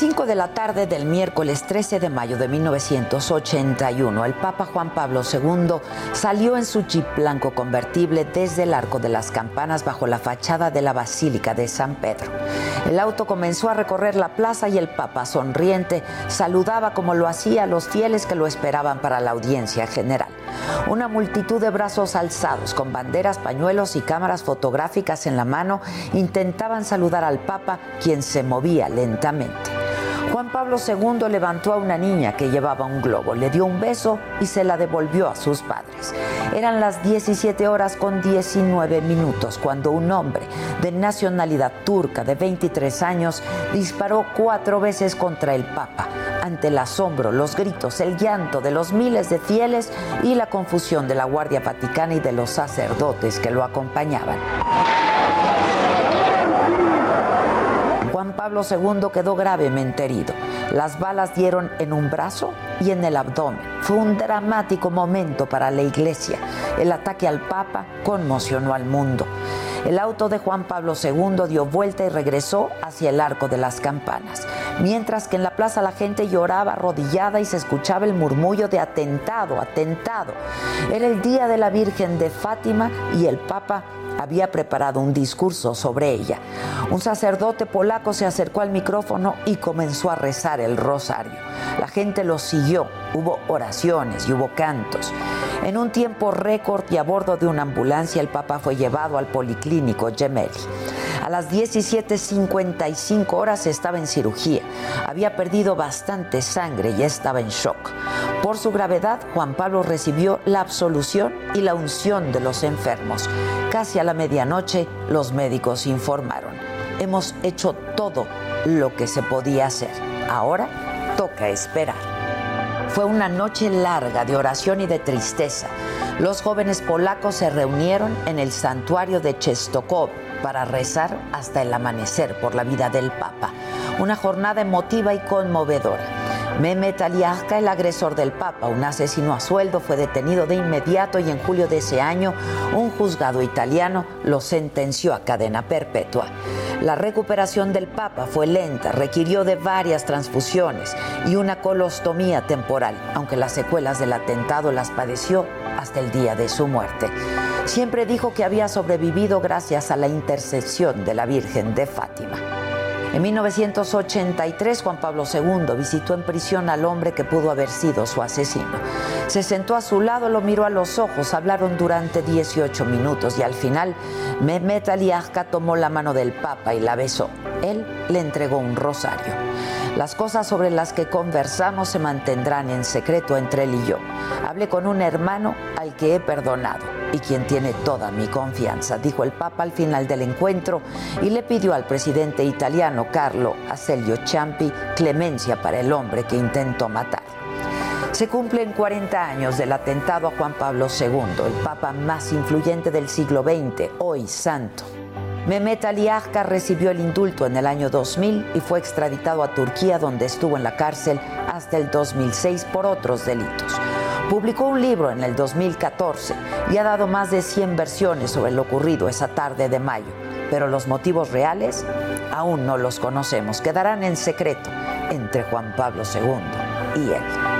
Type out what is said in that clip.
5 de la tarde del miércoles 13 de mayo de 1981, el Papa Juan Pablo II salió en su jeep blanco convertible desde el Arco de las Campanas bajo la fachada de la Basílica de San Pedro. El auto comenzó a recorrer la plaza y el Papa, sonriente, saludaba como lo hacía a los fieles que lo esperaban para la audiencia general. Una multitud de brazos alzados, con banderas, pañuelos y cámaras fotográficas en la mano, intentaban saludar al Papa, quien se movía lentamente. Juan Pablo II levantó a una niña que llevaba un globo, le dio un beso y se la devolvió a sus padres. Eran las 17 horas con 19 minutos cuando un hombre de nacionalidad turca de 23 años disparó cuatro veces contra el Papa ante el asombro, los gritos, el llanto de los miles de fieles y la confusión de la Guardia Vaticana y de los sacerdotes que lo acompañaban. Juan Pablo II quedó gravemente herido. Las balas dieron en un brazo y en el abdomen. Fue un dramático momento para la iglesia. El ataque al Papa conmocionó al mundo. El auto de Juan Pablo II dio vuelta y regresó hacia el arco de las campanas, mientras que en la plaza la gente lloraba arrodillada y se escuchaba el murmullo de atentado, atentado. Era el día de la Virgen de Fátima y el Papa había preparado un discurso sobre ella. Un sacerdote polaco se acercó al micrófono y comenzó a rezar el rosario. La gente lo siguió, hubo oraciones y hubo cantos. En un tiempo récord y a bordo de una ambulancia, el Papa fue llevado al policlínico Gemelli. A las 17.55 horas estaba en cirugía. Había perdido bastante sangre y estaba en shock. Por su gravedad, Juan Pablo recibió la absolución y la unción de los enfermos. Casi a la medianoche, los médicos informaron. Hemos hecho todo lo que se podía hacer. Ahora toca esperar. Fue una noche larga de oración y de tristeza. Los jóvenes polacos se reunieron en el santuario de Czestochow para rezar hasta el amanecer por la vida del Papa. Una jornada emotiva y conmovedora. Mehmet Aliaska, el agresor del Papa, un asesino a sueldo, fue detenido de inmediato y en julio de ese año un juzgado italiano lo sentenció a cadena perpetua. La recuperación del Papa fue lenta, requirió de varias transfusiones y una colostomía temporal, aunque las secuelas del atentado las padeció hasta el día de su muerte. Siempre dijo que había sobrevivido gracias a la intercesión de la Virgen de Fátima. En 1983, Juan Pablo II visitó en prisión al hombre que pudo haber sido su asesino. Se sentó a su lado, lo miró a los ojos, hablaron durante 18 minutos y al final Mehmet Aliaska tomó la mano del Papa y la besó. Él le entregó un rosario. Las cosas sobre las que conversamos se mantendrán en secreto entre él y yo. Hablé con un hermano al que he perdonado y quien tiene toda mi confianza, dijo el Papa al final del encuentro y le pidió al presidente italiano Carlo Aselio Ciampi clemencia para el hombre que intentó matar. Se cumplen 40 años del atentado a Juan Pablo II, el Papa más influyente del siglo XX, hoy santo. Mehmet Aliaska recibió el indulto en el año 2000 y fue extraditado a Turquía donde estuvo en la cárcel hasta el 2006 por otros delitos. Publicó un libro en el 2014 y ha dado más de 100 versiones sobre lo ocurrido esa tarde de mayo, pero los motivos reales aún no los conocemos, quedarán en secreto entre Juan Pablo II y él.